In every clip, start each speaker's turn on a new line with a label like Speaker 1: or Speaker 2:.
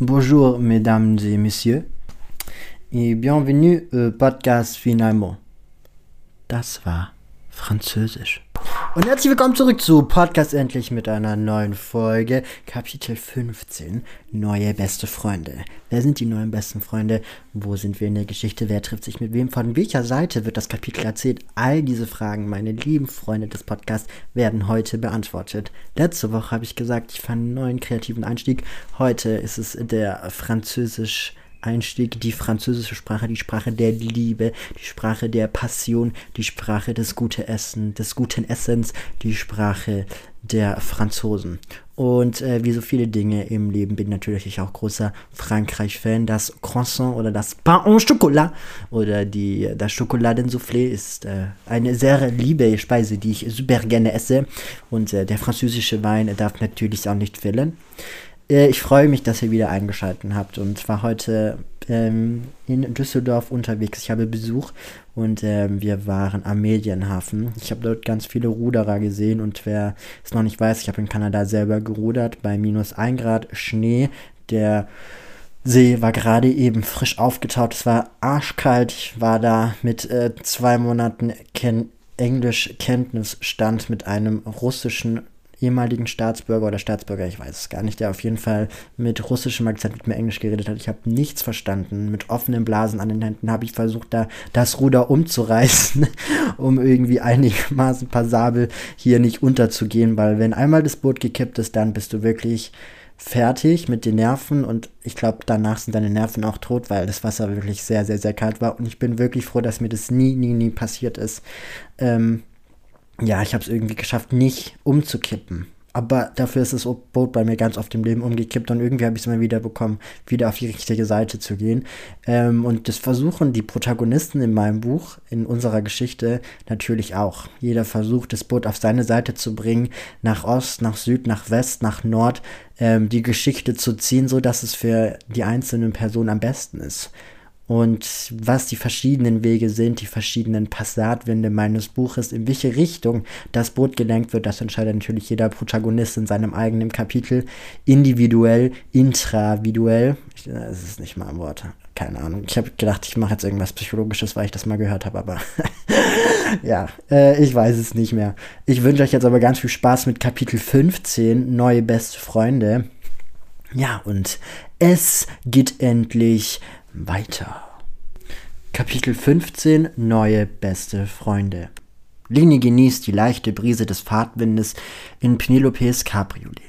Speaker 1: Bonjour, mesdames et messieurs, et bienvenue au podcast finalement. Das war Französisch. Und herzlich willkommen zurück zu Podcast endlich mit einer neuen Folge, Kapitel 15, neue beste Freunde. Wer sind die neuen besten Freunde? Wo sind wir in der Geschichte? Wer trifft sich mit wem? Von welcher Seite wird das Kapitel erzählt? All diese Fragen, meine lieben Freunde des Podcasts, werden heute beantwortet. Letzte Woche habe ich gesagt, ich fand einen neuen kreativen Einstieg. Heute ist es der französisch Einstieg die französische Sprache, die Sprache der Liebe, die Sprache der Passion, die Sprache des guten Essen, des guten Essens, die Sprache der Franzosen. Und äh, wie so viele Dinge im Leben bin natürlich auch großer Frankreich-Fan. Das Croissant oder das Pain au Chocolat oder die, das Schokoladensoufflé ist äh, eine sehr liebe Speise, die ich super gerne esse. Und äh, der französische Wein darf natürlich auch nicht fehlen. Äh, ich freue mich, dass ihr wieder eingeschaltet habt und war heute ähm, in Düsseldorf unterwegs. Ich habe Besuch und ähm, wir waren am Medienhafen. Ich habe dort ganz viele Ruderer gesehen und wer es noch nicht weiß, ich habe in Kanada selber gerudert bei minus 1 Grad Schnee. Der See war gerade eben frisch aufgetaut. Es war arschkalt. Ich war da mit äh, zwei Monaten Ken Englischkenntnisstand mit einem russischen ehemaligen Staatsbürger oder Staatsbürger, ich weiß es gar nicht, der auf jeden Fall mit russischem Akzent mit mir Englisch geredet hat. Ich habe nichts verstanden. Mit offenen Blasen an den Händen habe ich versucht, da das Ruder umzureißen, um irgendwie einigermaßen passabel hier nicht unterzugehen, weil wenn einmal das Boot gekippt ist, dann bist du wirklich fertig mit den Nerven und ich glaube, danach sind deine Nerven auch tot, weil das Wasser wirklich sehr, sehr, sehr kalt war und ich bin wirklich froh, dass mir das nie, nie, nie passiert ist. Ähm, ja, ich habe es irgendwie geschafft, nicht umzukippen. Aber dafür ist das Boot bei mir ganz oft im Leben umgekippt und irgendwie habe ich es immer wieder bekommen, wieder auf die richtige Seite zu gehen. Ähm, und das versuchen die Protagonisten in meinem Buch, in unserer Geschichte natürlich auch. Jeder versucht, das Boot auf seine Seite zu bringen, nach Ost, nach Süd, nach West, nach Nord, ähm, die Geschichte zu ziehen, so dass es für die einzelnen Personen am besten ist. Und was die verschiedenen Wege sind, die verschiedenen Passatwinde meines Buches, in welche Richtung das Boot gelenkt wird, das entscheidet natürlich jeder Protagonist in seinem eigenen Kapitel. Individuell, intraviduell. Das ist nicht mal ein Wort. Keine Ahnung. Ich habe gedacht, ich mache jetzt irgendwas Psychologisches, weil ich das mal gehört habe, aber ja, äh, ich weiß es nicht mehr. Ich wünsche euch jetzt aber ganz viel Spaß mit Kapitel 15, Neue beste Freunde. Ja, und es geht endlich weiter. Kapitel 15 Neue beste Freunde. Lini genießt die leichte Brise des Fahrtwindes in Penelopes Cabriolet.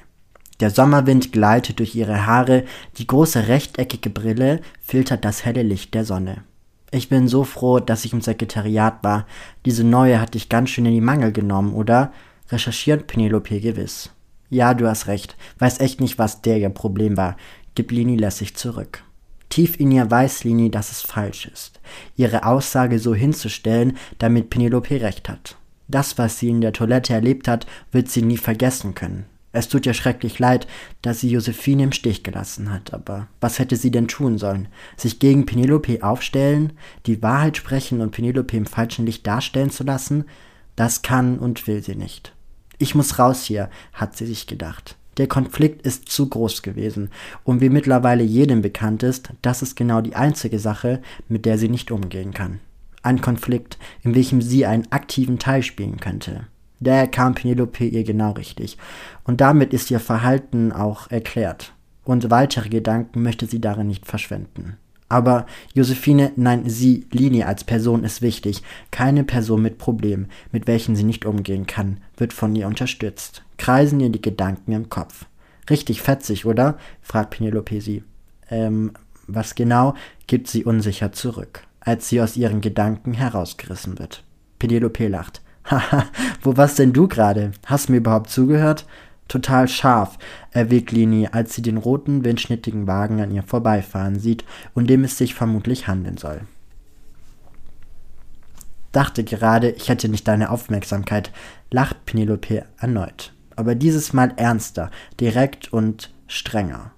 Speaker 1: Der Sommerwind gleitet durch ihre Haare, die große rechteckige Brille filtert das helle Licht der Sonne. Ich bin so froh, dass ich im Sekretariat war. Diese neue hat dich ganz schön in die Mangel genommen, oder? Recherchiert Penelope gewiss. Ja, du hast recht. Weiß echt nicht, was der ihr Problem war. Gib Lini lässig zurück. Tief in ihr weiß Lini, dass es falsch ist, ihre Aussage so hinzustellen, damit Penelope recht hat. Das, was sie in der Toilette erlebt hat, wird sie nie vergessen können. Es tut ihr schrecklich leid, dass sie Josephine im Stich gelassen hat, aber was hätte sie denn tun sollen? Sich gegen Penelope aufstellen, die Wahrheit sprechen und Penelope im falschen Licht darstellen zu lassen? Das kann und will sie nicht. Ich muss raus hier, hat sie sich gedacht. Der Konflikt ist zu groß gewesen. Und wie mittlerweile jedem bekannt ist, das ist genau die einzige Sache, mit der sie nicht umgehen kann. Ein Konflikt, in welchem sie einen aktiven Teil spielen könnte. Daher kam Penelope ihr genau richtig. Und damit ist ihr Verhalten auch erklärt. Und weitere Gedanken möchte sie darin nicht verschwenden. Aber Josephine, nein, sie, Linie als Person ist wichtig. Keine Person mit Problemen, mit welchen sie nicht umgehen kann, wird von ihr unterstützt. Kreisen ihr die Gedanken im Kopf. Richtig fetzig, oder? fragt Penelope sie. Ähm, was genau? gibt sie unsicher zurück, als sie aus ihren Gedanken herausgerissen wird. Penelope lacht. Haha, wo warst denn du gerade? Hast du mir überhaupt zugehört? total scharf, erwägt Lini, als sie den roten, windschnittigen Wagen an ihr vorbeifahren sieht, um dem es sich vermutlich handeln soll. Dachte gerade, ich hätte nicht deine Aufmerksamkeit, lacht Penelope erneut. Aber dieses Mal ernster, direkt und strenger.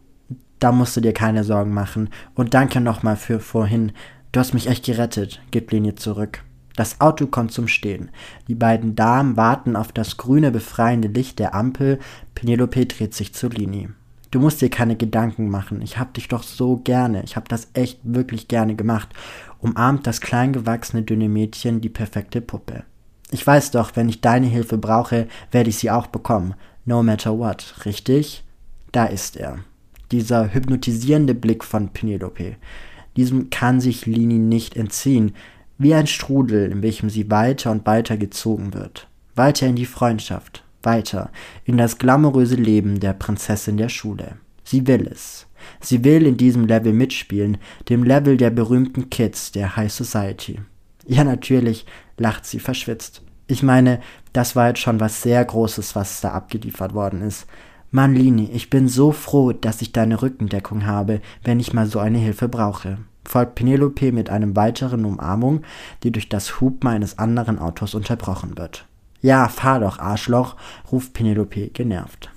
Speaker 1: Da musst du dir keine Sorgen machen. Und danke nochmal für vorhin. Du hast mich echt gerettet, gibt Lini zurück. Das Auto kommt zum Stehen. Die beiden Damen warten auf das grüne befreiende Licht der Ampel. Penelope dreht sich zu Lini. Du musst dir keine Gedanken machen. Ich hab dich doch so gerne. Ich hab das echt wirklich gerne gemacht. Umarmt das kleingewachsene dünne Mädchen die perfekte Puppe. Ich weiß doch, wenn ich deine Hilfe brauche, werde ich sie auch bekommen. No matter what, richtig? Da ist er. Dieser hypnotisierende Blick von Penelope. Diesem kann sich Lini nicht entziehen, wie ein Strudel, in welchem sie weiter und weiter gezogen wird. Weiter in die Freundschaft, weiter in das glamouröse Leben der Prinzessin der Schule. Sie will es. Sie will in diesem Level mitspielen, dem Level der berühmten Kids der High Society. Ja, natürlich, lacht sie verschwitzt. Ich meine, das war jetzt schon was sehr Großes, was da abgeliefert worden ist. Mann, Lini, ich bin so froh, dass ich deine Rückendeckung habe, wenn ich mal so eine Hilfe brauche. Folgt Penelope mit einem weiteren Umarmung, die durch das Hupen eines anderen Autos unterbrochen wird. Ja, fahr doch, Arschloch, ruft Penelope genervt.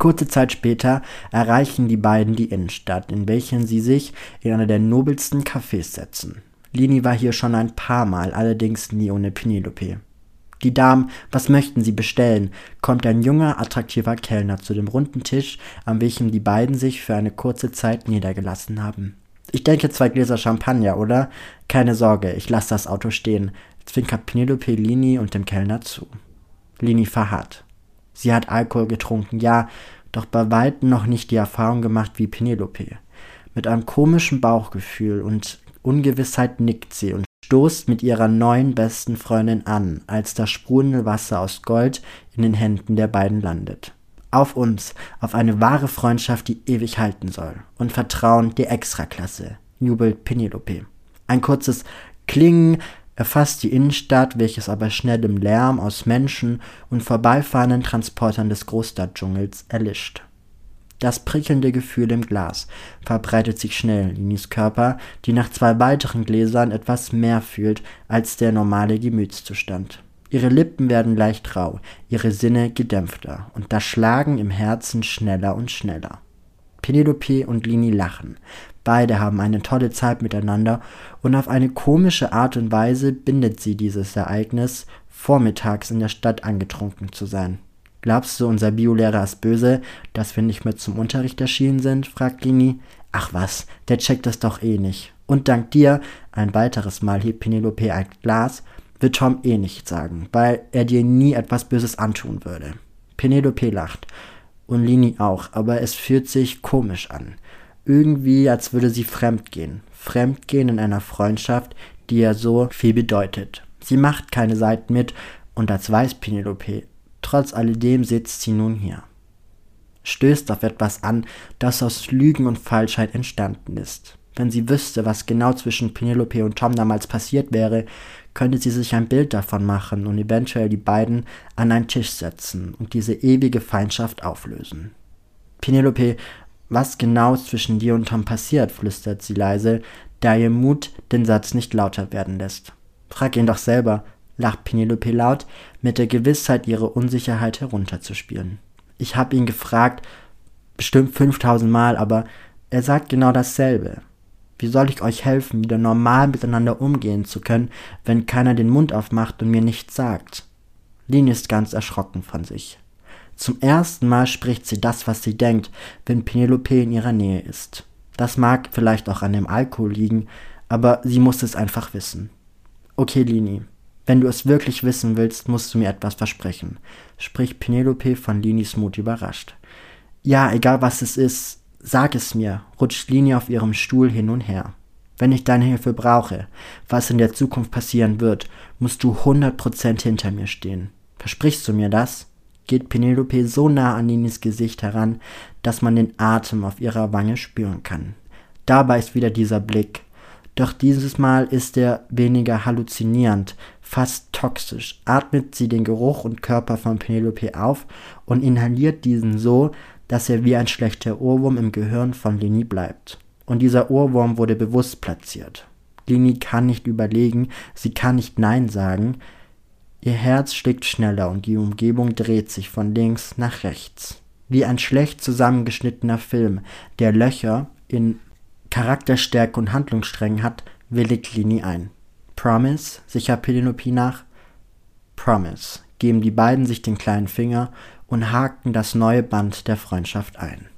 Speaker 1: Kurze Zeit später erreichen die beiden die Innenstadt, in welchen sie sich in einer der nobelsten Cafés setzen. Lini war hier schon ein paar Mal, allerdings nie ohne Penelope. Die Damen, was möchten Sie bestellen? kommt ein junger, attraktiver Kellner zu dem runden Tisch, an welchem die beiden sich für eine kurze Zeit niedergelassen haben. Ich denke zwei Gläser Champagner, oder? Keine Sorge, ich lasse das Auto stehen zwinkert Penelope Lini und dem Kellner zu. Lini verharrt. Sie hat Alkohol getrunken, ja, doch bei weitem noch nicht die Erfahrung gemacht wie Penelope. Mit einem komischen Bauchgefühl und Ungewissheit nickt sie und stoßt mit ihrer neuen besten Freundin an, als das sprudelnde Wasser aus Gold in den Händen der beiden landet. Auf uns, auf eine wahre Freundschaft, die ewig halten soll. Und Vertrauen die Extraklasse, jubelt Penelope. Ein kurzes Klingen erfasst die Innenstadt, welches aber schnell im Lärm aus Menschen und vorbeifahrenden Transportern des Großstadtdschungels erlischt. Das prickelnde Gefühl im Glas verbreitet sich schnell in Linis Körper, die nach zwei weiteren Gläsern etwas mehr fühlt als der normale Gemütszustand. Ihre Lippen werden leicht rau, ihre Sinne gedämpfter und das Schlagen im Herzen schneller und schneller. Penelope und Lini lachen, Beide haben eine tolle Zeit miteinander und auf eine komische Art und Weise bindet sie dieses Ereignis, vormittags in der Stadt angetrunken zu sein. Glaubst du, unser Biolehrer ist böse, dass wir nicht mehr zum Unterricht erschienen sind? fragt Lini. Ach was, der checkt das doch eh nicht. Und dank dir, ein weiteres Mal hebt Penelope ein Glas, wird Tom eh nichts sagen, weil er dir nie etwas Böses antun würde. Penelope lacht. Und Lini auch, aber es fühlt sich komisch an irgendwie, als würde sie fremdgehen. Fremdgehen in einer Freundschaft, die ja so viel bedeutet. Sie macht keine Seiten mit und das weiß Penelope. Trotz alledem sitzt sie nun hier. Stößt auf etwas an, das aus Lügen und Falschheit entstanden ist. Wenn sie wüsste, was genau zwischen Penelope und Tom damals passiert wäre, könnte sie sich ein Bild davon machen und eventuell die beiden an einen Tisch setzen und diese ewige Feindschaft auflösen. Penelope was genau zwischen dir und Tom passiert, flüstert sie leise, da ihr Mut den Satz nicht lauter werden lässt. Frag ihn doch selber, lacht Penelope laut, mit der Gewissheit, ihre Unsicherheit herunterzuspielen. Ich hab ihn gefragt, bestimmt 5000 Mal, aber er sagt genau dasselbe. Wie soll ich euch helfen, wieder normal miteinander umgehen zu können, wenn keiner den Mund aufmacht und mir nichts sagt? Lini ist ganz erschrocken von sich. Zum ersten Mal spricht sie das, was sie denkt, wenn Penelope in ihrer Nähe ist. Das mag vielleicht auch an dem Alkohol liegen, aber sie muss es einfach wissen. Okay, Lini, wenn du es wirklich wissen willst, musst du mir etwas versprechen, spricht Penelope von Linis Mut überrascht. Ja, egal was es ist, sag es mir, rutscht Lini auf ihrem Stuhl hin und her. Wenn ich deine Hilfe brauche, was in der Zukunft passieren wird, musst du 100% hinter mir stehen. Versprichst du mir das? geht Penelope so nah an Ninis Gesicht heran, dass man den Atem auf ihrer Wange spüren kann. Dabei ist wieder dieser Blick. Doch dieses Mal ist er weniger halluzinierend, fast toxisch. Atmet sie den Geruch und Körper von Penelope auf und inhaliert diesen so, dass er wie ein schlechter Ohrwurm im Gehirn von Lini bleibt. Und dieser Ohrwurm wurde bewusst platziert. Lini kann nicht überlegen, sie kann nicht Nein sagen, Ihr Herz schlägt schneller und die Umgebung dreht sich von links nach rechts. Wie ein schlecht zusammengeschnittener Film, der Löcher in Charakterstärke und Handlungssträngen hat, willigt Lini ein. Promise, sicher Penelope nach. Promise, geben die beiden sich den kleinen Finger und hakten das neue Band der Freundschaft ein.